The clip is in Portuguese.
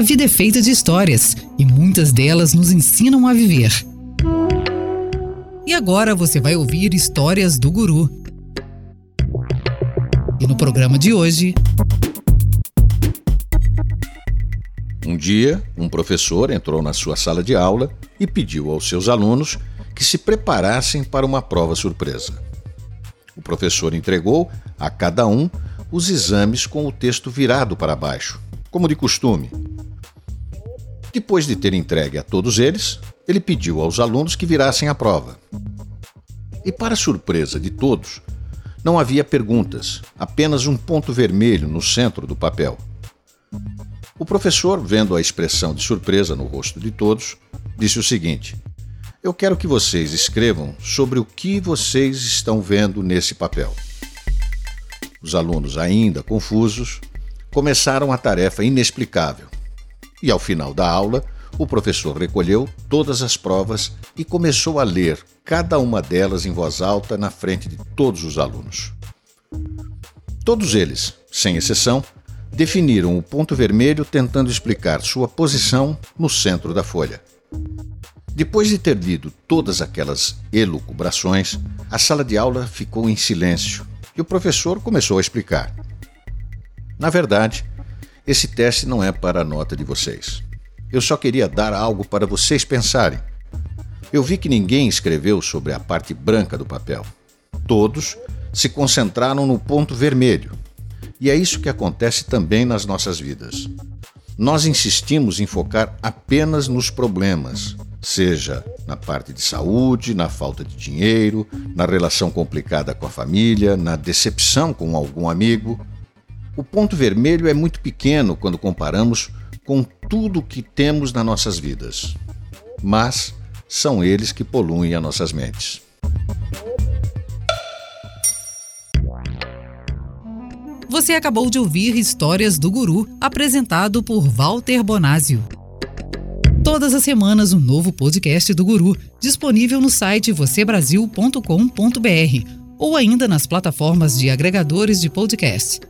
A vida é feita de histórias e muitas delas nos ensinam a viver. E agora você vai ouvir histórias do Guru. E no programa de hoje. Um dia, um professor entrou na sua sala de aula e pediu aos seus alunos que se preparassem para uma prova surpresa. O professor entregou a cada um os exames com o texto virado para baixo, como de costume. Depois de ter entregue a todos eles, ele pediu aos alunos que virassem a prova. E, para surpresa de todos, não havia perguntas, apenas um ponto vermelho no centro do papel. O professor, vendo a expressão de surpresa no rosto de todos, disse o seguinte: eu quero que vocês escrevam sobre o que vocês estão vendo nesse papel. Os alunos, ainda confusos, começaram a tarefa inexplicável. E ao final da aula, o professor recolheu todas as provas e começou a ler cada uma delas em voz alta na frente de todos os alunos. Todos eles, sem exceção, definiram o ponto vermelho tentando explicar sua posição no centro da folha. Depois de ter lido todas aquelas elucubrações, a sala de aula ficou em silêncio e o professor começou a explicar. Na verdade, esse teste não é para a nota de vocês. Eu só queria dar algo para vocês pensarem. Eu vi que ninguém escreveu sobre a parte branca do papel. Todos se concentraram no ponto vermelho. E é isso que acontece também nas nossas vidas. Nós insistimos em focar apenas nos problemas, seja na parte de saúde, na falta de dinheiro, na relação complicada com a família, na decepção com algum amigo. O ponto vermelho é muito pequeno quando comparamos com tudo que temos nas nossas vidas, mas são eles que poluem as nossas mentes. Você acabou de ouvir Histórias do Guru, apresentado por Walter Bonásio. Todas as semanas, um novo podcast do Guru, disponível no site vocêbrasil.com.br ou ainda nas plataformas de agregadores de podcast.